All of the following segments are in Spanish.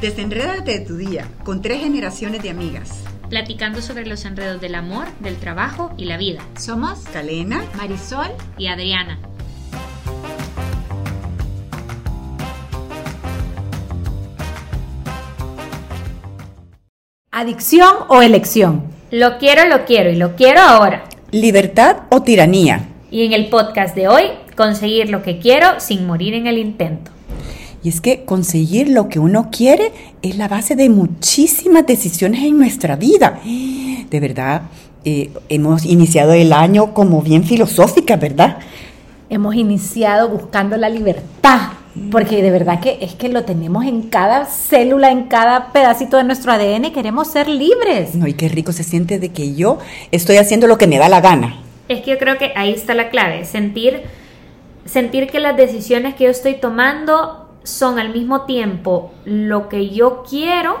Desenrédate de tu día con tres generaciones de amigas. Platicando sobre los enredos del amor, del trabajo y la vida. Somos Calena, Marisol y Adriana. Adicción o elección. Lo quiero, lo quiero y lo quiero ahora. Libertad o tiranía. Y en el podcast de hoy, conseguir lo que quiero sin morir en el intento. Y es que conseguir lo que uno quiere es la base de muchísimas decisiones en nuestra vida. De verdad, eh, hemos iniciado el año como bien filosófica, ¿verdad? Hemos iniciado buscando la libertad, porque de verdad que es que lo tenemos en cada célula, en cada pedacito de nuestro ADN, queremos ser libres. No, y qué rico se siente de que yo estoy haciendo lo que me da la gana. Es que yo creo que ahí está la clave, sentir, sentir que las decisiones que yo estoy tomando son al mismo tiempo lo que yo quiero,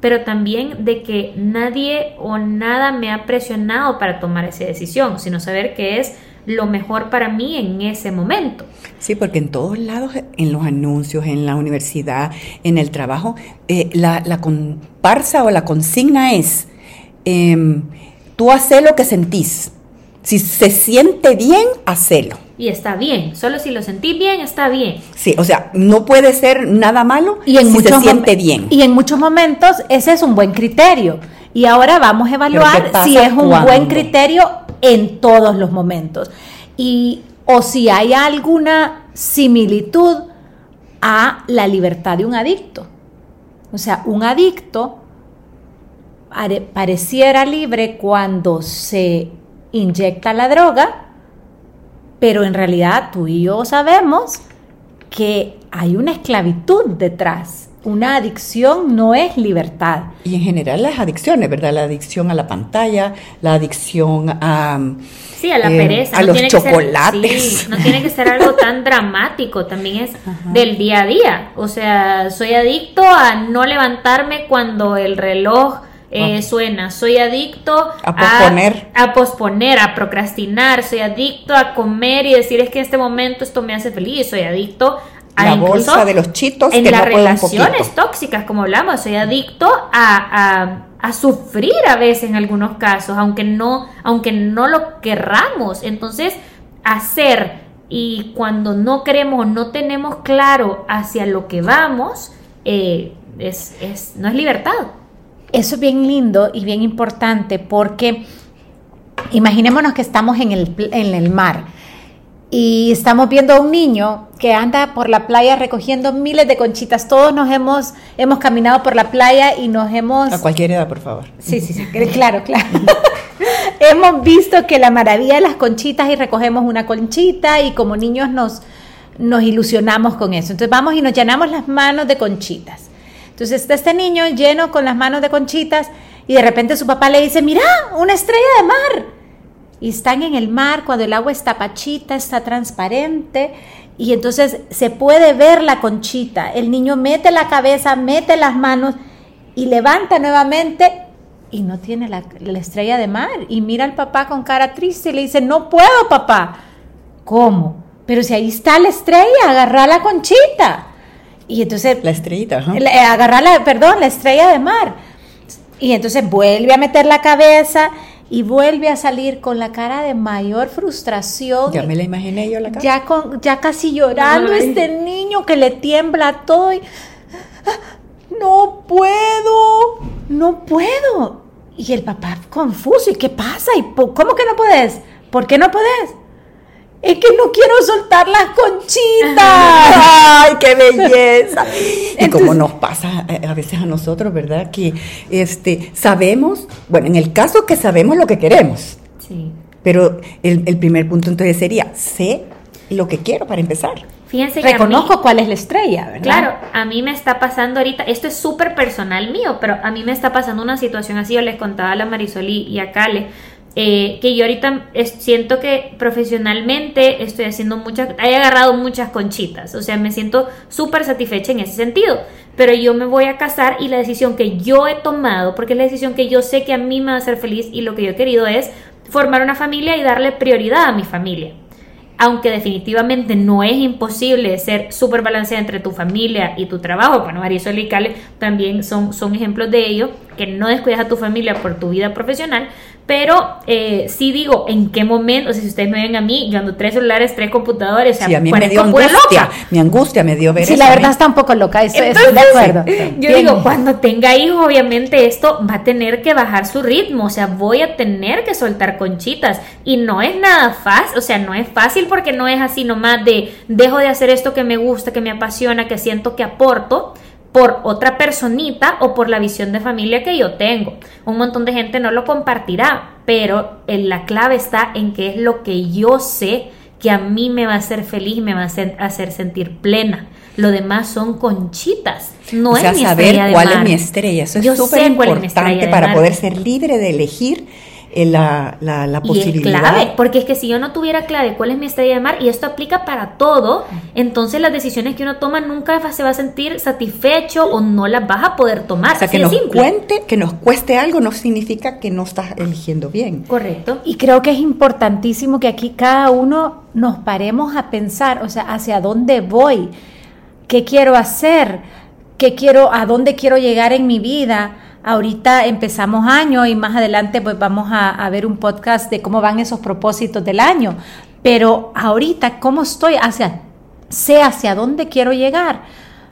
pero también de que nadie o nada me ha presionado para tomar esa decisión, sino saber que es lo mejor para mí en ese momento. Sí, porque en todos lados, en los anuncios, en la universidad, en el trabajo, eh, la, comparsa o la consigna es, eh, tú haces lo que sentís. Si se siente bien, hacelo. Y está bien, solo si lo sentí bien, está bien. Sí, o sea, no puede ser nada malo y en si se siente bien. Y en muchos momentos ese es un buen criterio. Y ahora vamos a evaluar si es un cuando? buen criterio en todos los momentos. Y o si hay alguna similitud a la libertad de un adicto. O sea, un adicto pareciera libre cuando se inyecta la droga, pero en realidad tú y yo sabemos que hay una esclavitud detrás. Una adicción no es libertad. Y en general las adicciones, ¿verdad? La adicción a la pantalla, la adicción a... Sí, a la eh, pereza. A no los chocolates. Ser, sí, no tiene que ser algo tan dramático, también es Ajá. del día a día. O sea, soy adicto a no levantarme cuando el reloj eh, suena, soy adicto a posponer. A, a, posponer, a procrastinar, soy adicto a comer y decir es que en este momento esto me hace feliz, soy adicto a la bolsa de los chitos en que las no relaciones tóxicas, como hablamos, soy adicto a, a, a, sufrir a veces en algunos casos, aunque no, aunque no lo querramos. Entonces, hacer y cuando no queremos no tenemos claro hacia lo que vamos, eh, es, es, no es libertad. Eso es bien lindo y bien importante porque imaginémonos que estamos en el, en el mar y estamos viendo a un niño que anda por la playa recogiendo miles de conchitas. Todos nos hemos, hemos caminado por la playa y nos hemos... A cualquier edad, por favor. Sí, sí, sí, claro, claro. hemos visto que la maravilla de las conchitas y recogemos una conchita y como niños nos, nos ilusionamos con eso. Entonces vamos y nos llenamos las manos de conchitas. Entonces está este niño lleno con las manos de conchitas y de repente su papá le dice, mira, una estrella de mar. Y están en el mar cuando el agua está pachita, está transparente y entonces se puede ver la conchita. El niño mete la cabeza, mete las manos y levanta nuevamente y no tiene la, la estrella de mar. Y mira al papá con cara triste y le dice, no puedo papá. ¿Cómo? Pero si ahí está la estrella, agarra la conchita. Y entonces... La estrellita. Le, agarrar la, perdón, la estrella de mar. Y entonces vuelve a meter la cabeza y vuelve a salir con la cara de mayor frustración. Ya me la imaginé yo la cara. Ya, con, ya casi llorando Ay. este niño que le tiembla todo. Y, no puedo, no puedo. Y el papá confuso, ¿y qué pasa? ¿Y ¿Cómo que no puedes? ¿Por qué no puedes? Es que no quiero soltar las conchitas. ¡Ay, qué belleza! y como nos pasa a veces a nosotros, ¿verdad? Que este, sabemos, bueno, en el caso que sabemos lo que queremos. Sí. Pero el, el primer punto entonces sería, sé lo que quiero para empezar. Fíjense que Reconozco mí, cuál es la estrella, ¿verdad? Claro, a mí me está pasando ahorita, esto es súper personal mío, pero a mí me está pasando una situación así, yo les contaba a la Marisol y, y a Cale, eh, que yo ahorita es, siento que profesionalmente estoy haciendo muchas, he agarrado muchas conchitas, o sea, me siento súper satisfecha en ese sentido, pero yo me voy a casar y la decisión que yo he tomado, porque es la decisión que yo sé que a mí me va a hacer feliz y lo que yo he querido es formar una familia y darle prioridad a mi familia. aunque definitivamente no es imposible ser súper balanceada entre tu familia y tu trabajo, bueno, Marisol y Cale también son, son ejemplos de ello, que no descuidas a tu familia por tu vida profesional, pero eh, sí digo, ¿en qué momento? O sea, si ustedes me ven a mí, yo ando tres celulares, tres computadores, o sea, a mí me dio angustia, mi angustia me dio ver Sí, la verdad está un poco loca, estoy, de acuerdo. Yo digo, cuando tenga hijos, obviamente esto va a tener que bajar su ritmo, o sea, voy a tener que soltar conchitas y no es nada fácil, o sea, no es fácil porque no es así nomás de dejo de hacer esto que me gusta, que me apasiona, que siento que aporto, por otra personita o por la visión de familia que yo tengo. Un montón de gente no lo compartirá, pero la clave está en que es lo que yo sé que a mí me va a hacer feliz, me va a hacer, sentir plena. Lo demás son conchitas. No o sea, es mi saber cuál es mi estrella. Eso es súper importante para poder ser libre de elegir la, la, la posibilidad. Y es clave, porque es que si yo no tuviera clave cuál es mi estrella de mar, y esto aplica para todo, entonces las decisiones que uno toma nunca se va a sentir satisfecho o no las vas a poder tomar. O sea, que nos cuente, que nos cueste algo no significa que no estás eligiendo bien. Correcto. Y creo que es importantísimo que aquí cada uno nos paremos a pensar, o sea, hacia dónde voy, qué quiero hacer, qué quiero, a dónde quiero llegar en mi vida Ahorita empezamos año y más adelante pues vamos a, ver un podcast de cómo van esos propósitos del año. Pero ahorita, ¿cómo estoy? Hacia, sé hacia dónde quiero llegar.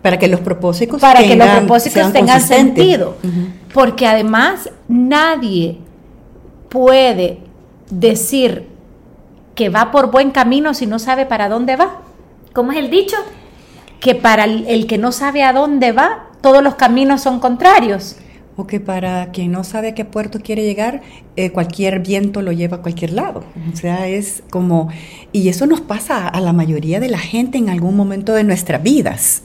Para que los propósitos Para que los propósitos tengan sentido. Porque además nadie puede decir que va por buen camino si no sabe para dónde va. ¿Cómo es el dicho? Que para el que no sabe a dónde va, todos los caminos son contrarios o que para quien no sabe a qué puerto quiere llegar, eh, cualquier viento lo lleva a cualquier lado. O sea, es como, y eso nos pasa a la mayoría de la gente en algún momento de nuestras vidas,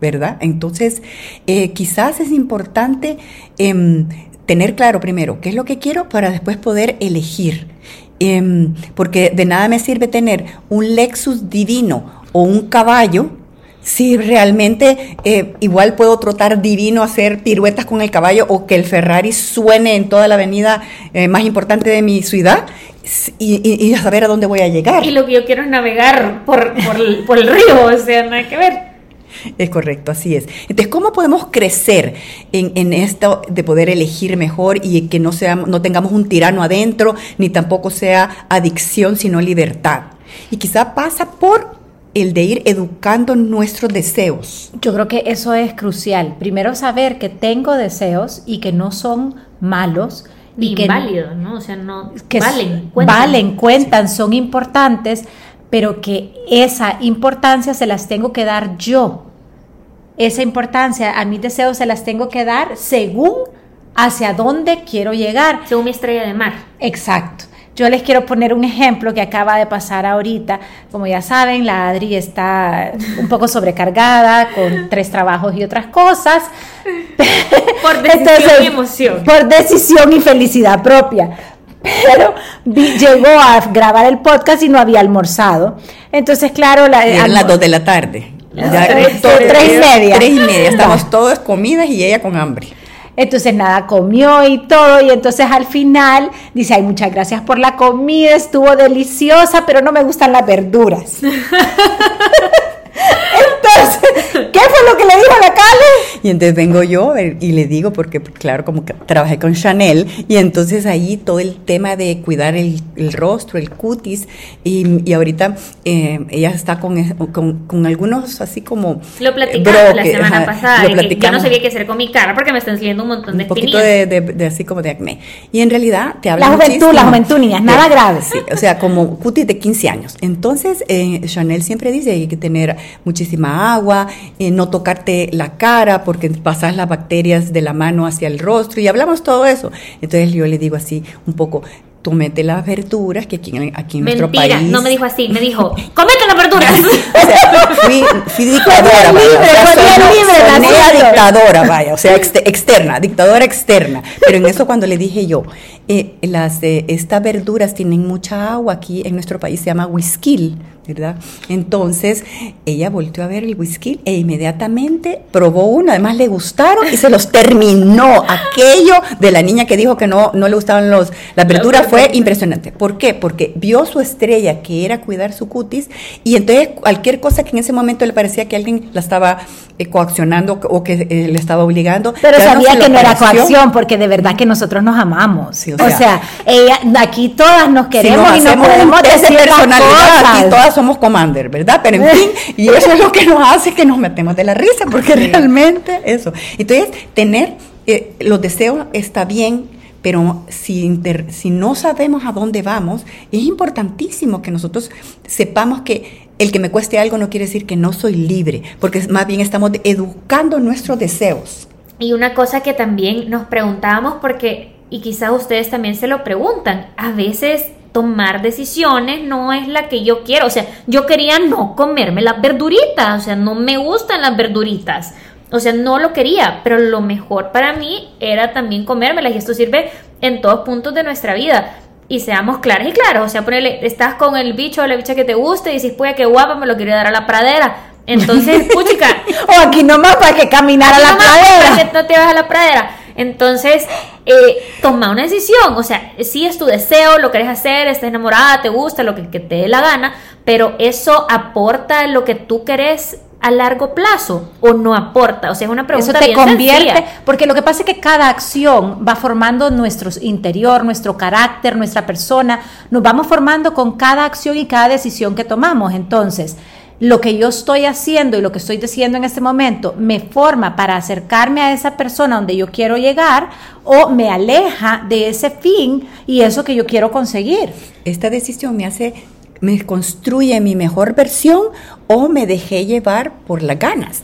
¿verdad? Entonces, eh, quizás es importante em, tener claro primero qué es lo que quiero para después poder elegir. Em, porque de nada me sirve tener un Lexus divino o un caballo Sí, realmente eh, igual puedo trotar divino, hacer piruetas con el caballo o que el Ferrari suene en toda la avenida eh, más importante de mi ciudad y, y, saber a dónde voy a llegar. Y lo que yo quiero es navegar por, por, el, por el río, o sea, nada que ver. Es correcto, así es. Entonces, ¿cómo podemos crecer en, en, esto de poder elegir mejor y que no, sea, no tengamos un tirano adentro, ni tampoco sea adicción, sino libertad? Y quizá pasa por el de ir educando nuestros deseos. Yo creo que eso es crucial. Primero saber que tengo deseos y que no son malos. Y que válidos, ¿no? O sea, no que valen, cuentan. Valen, cuentan, son importantes, pero que esa importancia se las tengo que dar yo. Esa importancia a mis deseos se las tengo que dar según hacia dónde quiero llegar. Según mi estrella de mar. Exacto. Yo les quiero poner un ejemplo que acaba de pasar ahorita. Como ya saben, la Adri está un poco sobrecargada con tres trabajos y otras cosas. Por decisión y emoción. Por decisión y felicidad propia. Pero llegó a grabar el podcast y no había almorzado. Entonces, claro, la, eran las dos de la tarde. tres, y media. Tres y media. Estamos todos comidas y ella con hambre. Entonces nada, comió y todo y entonces al final dice, ay, muchas gracias por la comida, estuvo deliciosa, pero no me gustan las verduras. Entonces, ¿qué fue lo que le dijo a la Cale? Y entonces vengo yo y le digo, porque claro, como que trabajé con Chanel, y entonces ahí todo el tema de cuidar el, rostro, el cutis, y, ahorita eh, ella está con, con, algunos así como... Lo platicamos la semana pasada, que yo no sabía qué hacer con mi cara porque me están saliendo un montón de Un poquito de, así como de acné. Y en realidad te habla La juventud, la juventud, niñas, nada grave. Sí, o sea, como cutis de 15 años. Entonces, eh, Chanel siempre dice que hay que tener muchísima agua, eh, no tocarte la cara porque pasas las bacterias de la mano hacia el rostro y hablamos todo eso. Entonces yo le digo así un poco, tú mete las verduras, que aquí, aquí en nuestro país... no me dijo así, me dijo, comete las verduras. o sea, fui, fui dictadora, vaya, o sea, dictadora, vaya, o sea, externa, dictadora externa. Pero en eso cuando le dije yo, eh, las, eh, estas verduras tienen mucha agua, aquí en nuestro país se llama whisky, ¿verdad? Entonces, ella volvió a ver el whisky e inmediatamente probó uno, además le gustaron y se los terminó. Aquello de la niña que dijo que no, no le gustaban los, la apertura fue impresionante. ¿Por qué? Porque vio su estrella, que era cuidar su cutis, y entonces cualquier cosa que en ese momento le parecía que alguien la estaba coaccionando o que eh, le estaba obligando. Pero sabía que no era coacción, porque de verdad que nosotros nos amamos. o, sea, ella, aquí todas nos queremos y nos podemos decir personalidad, aquí todas somos commander, ¿verdad? Pero en fin, y eso es lo que nos hace que nos metemos de la risa, porque realmente eso. Entonces, tener eh, los deseos está bien, pero si, si no sabemos a dónde vamos, es importantísimo que nosotros sepamos que el que me cueste algo no quiere decir que no soy libre, porque más bien estamos educando nuestros deseos. Y una cosa que también nos preguntábamos, porque, y quizás ustedes también se lo preguntan, a veces tomar decisiones no es la que yo quiero. O sea, yo quería no comerme las verduritas, o sea, no me gustan las verduritas. O sea, no lo quería, pero lo mejor para mí era también comérmelas y esto sirve en todos puntos de nuestra vida. Y seamos claros y claros, o sea, ponele, estás con el bicho o la bicha que te guste y dices, pues qué guapa, me lo quiero dar a la pradera. Entonces, puchica. o aquí nomás para que caminar a la pradera. Para que no te vas a la pradera. Entonces, eh, toma una decisión, o sea, si es tu deseo, lo querés hacer, estás enamorada, te gusta, lo que, te dé la gana, pero eso aporta lo que tú querés a largo plazo o no aporta? O sea, es una pregunta Eso te convierte, porque lo que pasa es que cada acción va formando nuestro interior, nuestro carácter, nuestra persona, nos vamos formando con cada acción y cada decisión que tomamos. Entonces, lo que yo estoy haciendo y lo que estoy diciendo en este momento me forma para acercarme a esa persona donde yo quiero llegar o me aleja de ese fin y eso que yo quiero conseguir. Esta decisión me hace me construye mi mejor versión o me dejé llevar por las ganas.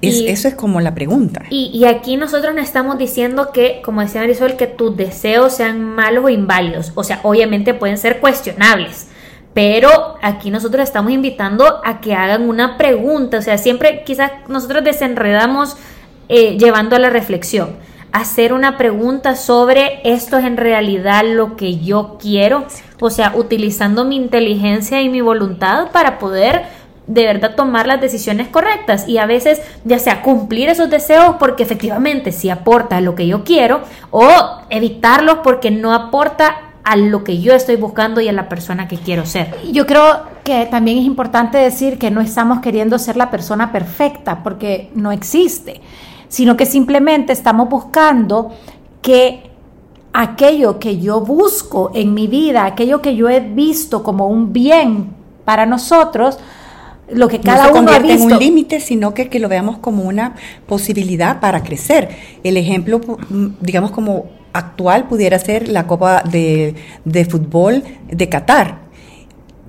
eso es como la pregunta. Y, y, aquí nosotros no estamos diciendo que, como decía Marisol, que tus deseos sean malos o inválidos. O sea, obviamente pueden ser cuestionables. Pero aquí nosotros estamos invitando a que hagan una pregunta, o sea, siempre quizás nosotros desenredamos eh, llevando a la reflexión, hacer una pregunta sobre esto es en realidad lo que yo quiero, o sea, utilizando mi inteligencia y mi voluntad para poder de verdad tomar las decisiones correctas y a veces ya sea cumplir esos deseos porque efectivamente sí aporta lo que yo quiero o evitarlos porque no aporta a lo que yo estoy buscando y a la persona que quiero ser. Yo creo que también es importante decir que no estamos queriendo ser la persona perfecta, porque no existe, sino que simplemente estamos buscando que aquello que yo busco en mi vida, aquello que yo he visto como un bien para nosotros, lo que cada no uno ha visto. en un límite, sino que, que lo veamos como una posibilidad para crecer. El ejemplo, digamos, como actual pudiera ser la Copa de, Fútbol de Qatar.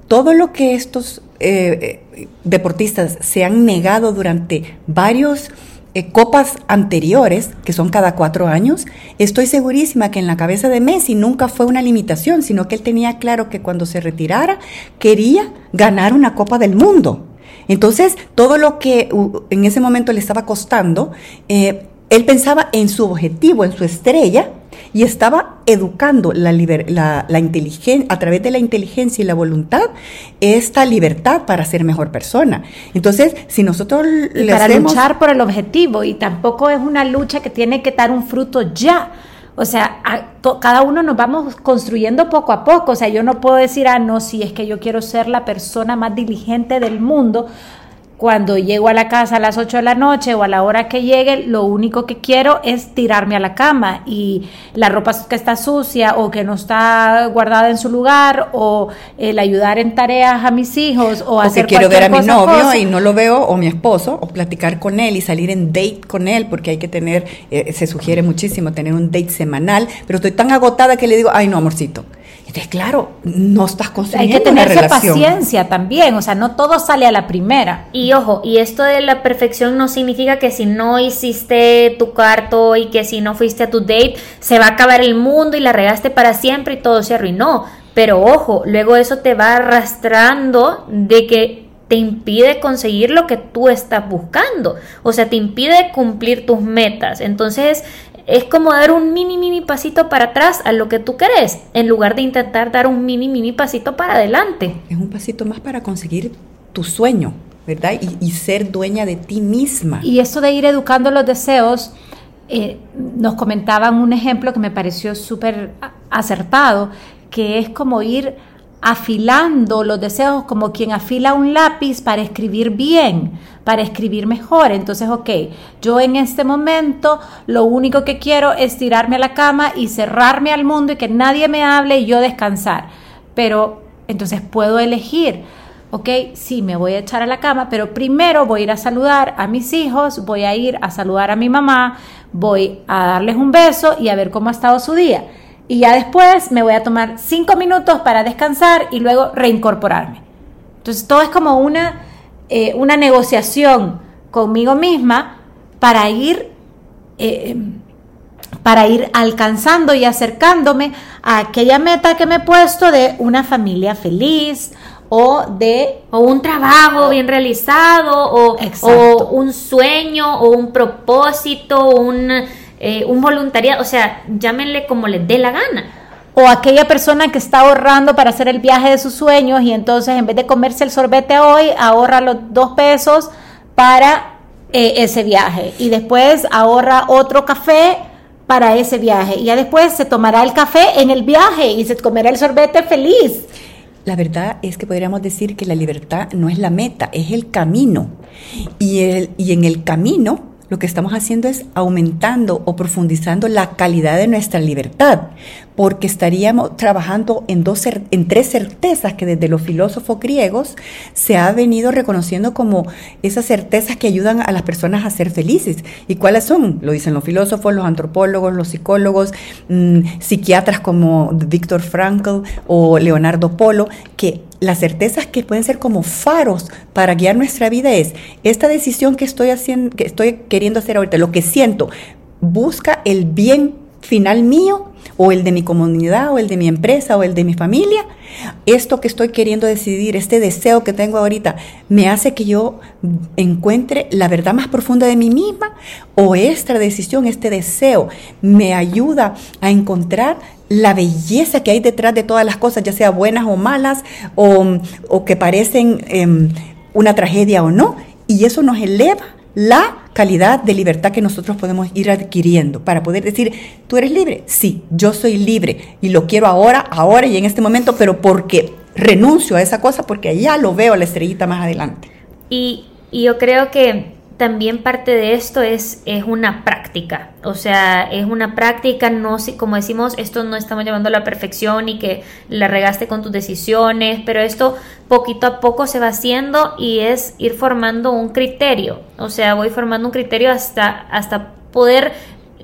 Todo lo que estos eh, eh, deportistas se han negado durante varios eh, copas anteriores, que son cada cuatro años, estoy segurísima que en la cabeza de Messi nunca fue una limitación, sino que él tenía claro que cuando se retirara quería ganar una Copa del Mundo. Entonces, todo lo que en ese momento le estaba costando, él pensaba en su objetivo, en su estrella, y estaba educando la, la, la inteligencia, a través de la inteligencia y la voluntad, esta libertad para ser mejor persona. Entonces, si nosotros y para luchar por el objetivo, y tampoco es una lucha que tiene que dar un fruto ya. O sea, cada uno nos vamos construyendo poco a poco. O sea, yo no puedo decir, ah, no, si es que yo quiero ser la persona más diligente del mundo, cuando llego a la casa a las 8 de la noche o a la hora que llegue, lo único que quiero es tirarme a la cama y la ropa que está sucia o que no está guardada en su lugar o el ayudar en tareas a mis hijos o, hacer que quiero ver a mi novio y no lo veo o mi esposo o platicar con él y salir en date con él porque hay que tener, eh, se sugiere muchísimo tener un date semanal, pero estoy tan agotada que le digo, ay no, amorcito entonces, claro, no estás construyendo Hay que tener paciencia también, o sea, no todo sale a la primera. Y ojo, y esto de la perfección no significa que si no hiciste tu cuarto y que si no fuiste a tu date, se va a acabar el mundo y la regaste para siempre y todo se arruinó. Pero ojo, luego eso te va arrastrando de que te impide conseguir lo que tú estás buscando. O sea, te impide cumplir tus metas. Entonces, es como dar un mini, mini pasito para atrás a lo que tú querés, en lugar de intentar dar un mini, mini pasito para adelante. Es un pasito más para conseguir tu sueño, ¿verdad? Y, y ser dueña de ti misma. Y eso de ir educando los deseos, eh, nos comentaban un ejemplo que me pareció súper acertado, que es como ir afilando los deseos como quien afila un lápiz para escribir bien, para escribir mejor. Entonces, ok, yo en este momento lo único que quiero es tirarme a la cama y cerrarme al mundo y que nadie me hable y yo descansar. Pero entonces puedo elegir. Ok, sí, me voy a echar a la cama, pero primero voy a ir a saludar a mis hijos, voy a ir a saludar a mi mamá, voy a darles un beso y a ver cómo ha estado su día y ya después me voy a tomar cinco minutos para descansar y luego reincorporarme. Entonces todo es como una, eh, una negociación conmigo misma para ir, eh, para ir alcanzando y acercándome a aquella meta que me he puesto de una familia feliz o de o un trabajo bien realizado o, o un sueño o un propósito un eh, un voluntariado, o sea, llámenle como les dé la gana. O aquella persona que está ahorrando para hacer el viaje de sus sueños y entonces en vez de comerse el sorbete hoy, ahorra los dos pesos para eh, ese viaje. Y después ahorra otro café para ese viaje. Y ya después se tomará el café en el viaje y se comerá el sorbete feliz. La verdad es que podríamos decir que la libertad no es la meta, es el camino. Y, el, y en el camino lo que estamos haciendo es aumentando o profundizando la calidad de nuestra libertad, porque estaríamos trabajando en, dos, en tres certezas que desde los filósofos griegos se ha venido reconociendo como esas certezas que ayudan a las personas a ser felices. ¿Y cuáles son? Lo dicen los filósofos, los antropólogos, los psicólogos, mmm, psiquiatras como Víctor Frankl o Leonardo Polo, que las certezas que pueden ser como faros para guiar nuestra vida es esta decisión que estoy haciendo, que estoy queriendo hacer ahorita, lo que siento, busca el bien final mío o el de mi comunidad o el de mi empresa o el de mi familia, esto que estoy queriendo decidir, este deseo que tengo ahorita, me hace que yo encuentre la verdad más profunda de mí misma o esta decisión, este deseo, me ayuda a encontrar la belleza que hay detrás de todas las cosas, ya sea buenas o malas o, o que parecen eh, una tragedia o no, y eso nos eleva la calidad de libertad que nosotros podemos ir adquiriendo para poder decir, tú eres libre, sí, yo soy libre y lo quiero ahora, ahora y en este momento, pero porque renuncio a esa cosa porque ya lo veo a la estrellita más adelante. Y, y yo creo que también parte de esto es, es una práctica, o sea, es una práctica, no como decimos, esto no estamos llevando a la perfección y que la regaste con tus decisiones, pero esto poquito a poco se va haciendo y es ir formando un criterio, o sea, voy formando un criterio hasta, hasta poder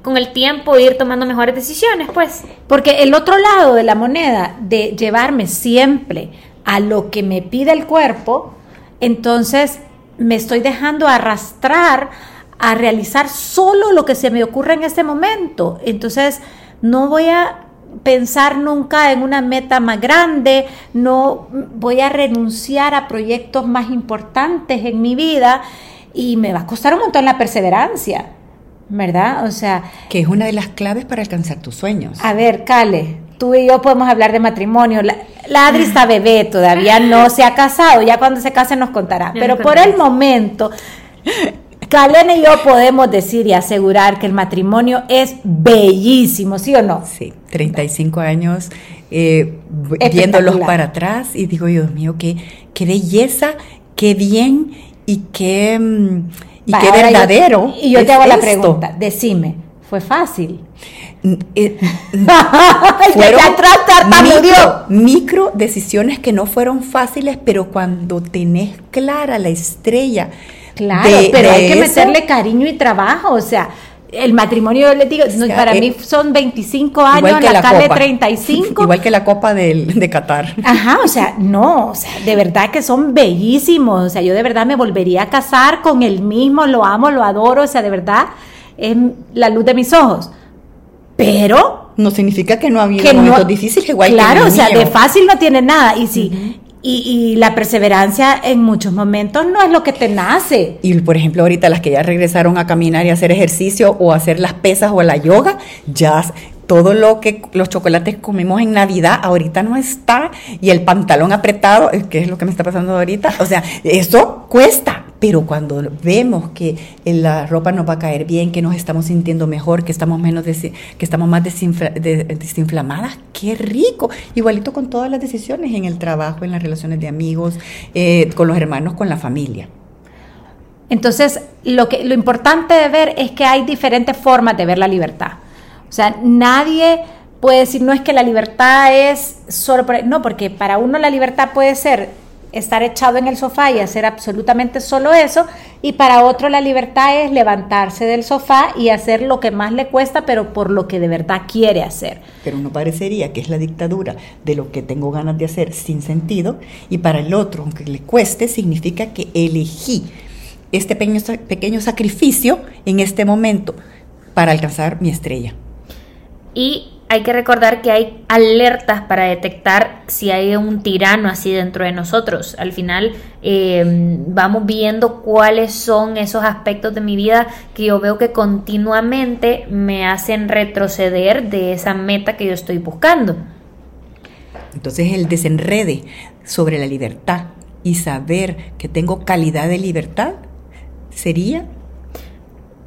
con el tiempo ir tomando mejores decisiones, pues. Porque el otro lado de la moneda, de llevarme siempre a lo que me pide el cuerpo, entonces me estoy dejando arrastrar a realizar solo lo que se me ocurre en este momento. Entonces, no voy a pensar nunca en una meta más grande, no voy a renunciar a proyectos más importantes en mi vida y me va a costar un montón la perseverancia, ¿verdad? O sea... Que es una de las claves para alcanzar tus sueños. A ver, Cale, tú y yo podemos hablar de matrimonio. La, Adri está bebé, todavía no se ha casado, ya cuando se case nos contará. Pero por el momento, Kalena y yo podemos decir y asegurar que el matrimonio es bellísimo, ¿sí o no? Sí, 35 años eh, viéndolos para atrás y digo, Dios mío, qué, qué belleza, qué bien y qué, mm, y qué verdadero. y yo te hago la pregunta, decime, ¿fue fácil? Eh, fueron micro, micro, decisiones que no fueron fáciles, pero cuando tenés clara la estrella. Claro, pero hay que meterle cariño y trabajo, o sea, el matrimonio, yo les digo, para mí son 25 años, la, la 35. Igual que la copa de, de Qatar. Ajá, o sea, no, o sea, de verdad que son bellísimos, o sea, yo de verdad me volvería a casar con el mismo, lo amo, lo adoro, o sea, de verdad es la luz de mis ojos. Pero no significa que no ha habido momentos difíciles igual claro que o sea de fácil no tiene nada. Y si Y, la perseverancia en muchos momentos no es lo que te nace. Y por ejemplo, ahorita las que ya regresaron a caminar y hacer ejercicio o hacer las pesas o la yoga, ya todo lo que los chocolates comemos en Navidad ahorita no está. Y el pantalón apretado, que es lo que me está pasando ahorita, o sea, eso cuesta, pero cuando vemos que la ropa nos va a caer bien, que nos estamos sintiendo mejor, que estamos menos que estamos más desinflamadas, qué rico. Igualito con todas las decisiones en el trabajo, en las relaciones de amigos, eh, con los hermanos, con la familia. Entonces, lo que lo importante de ver es que hay diferentes formas de ver la libertad. O sea, nadie puede decir, no es que la libertad es solo por... No, porque para uno la libertad puede ser estar echado en el sofá y hacer absolutamente solo eso, y para otro la libertad es levantarse del sofá y hacer lo que más le cuesta, pero por lo que de verdad quiere hacer. Pero no parecería que es la dictadura de lo que tengo ganas de hacer sin sentido, y para el otro, aunque le cueste, significa que elegí este pequeño, pequeño sacrificio en este momento para alcanzar mi estrella. Y hay que recordar que hay alertas para detectar si hay un tirano así dentro de nosotros. Al final eh, vamos viendo cuáles son esos aspectos de mi vida que yo veo que continuamente me hacen retroceder de esa meta que yo estoy buscando. Entonces el desenrede sobre la libertad y saber que tengo calidad de libertad sería...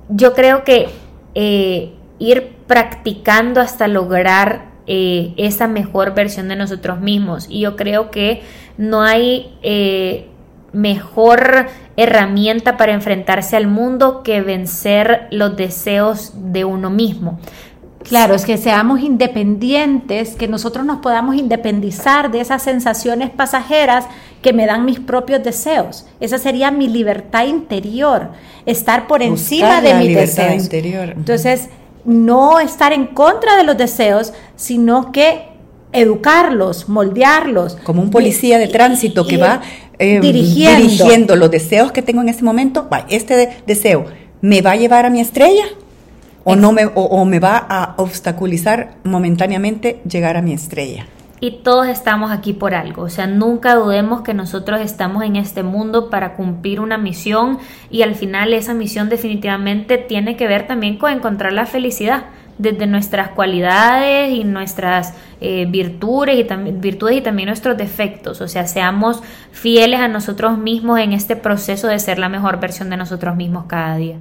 Yo creo que... Eh, ir practicando hasta lograr eh, esa mejor versión de nosotros mismos. Y yo creo que no hay eh, mejor herramienta para enfrentarse al mundo que vencer los deseos de uno mismo. Claro, es que seamos independientes, que nosotros nos podamos independizar de esas sensaciones pasajeras que me dan mis propios deseos. Esa sería mi libertad interior, estar por encima de mis deseos. Interior. Entonces, no estar en contra de los deseos, sino que educarlos, moldearlos. Como un policía de tránsito que va em, dirigiendo. los deseos que tengo en este momento. Va, este deseo, ¿me va a llevar a mi estrella? ¿O, no me, o me va a obstaculizar momentáneamente llegar a mi estrella? Y todos estamos aquí por algo. O sea, nunca dudemos que nosotros estamos en este mundo para cumplir una misión y al final esa misión definitivamente tiene que ver también con encontrar la felicidad desde nuestras cualidades y nuestras eh, virtudes, y también, virtudes y también nuestros defectos. O sea, seamos fieles a nosotros mismos en este proceso de ser la mejor versión de nosotros mismos cada día.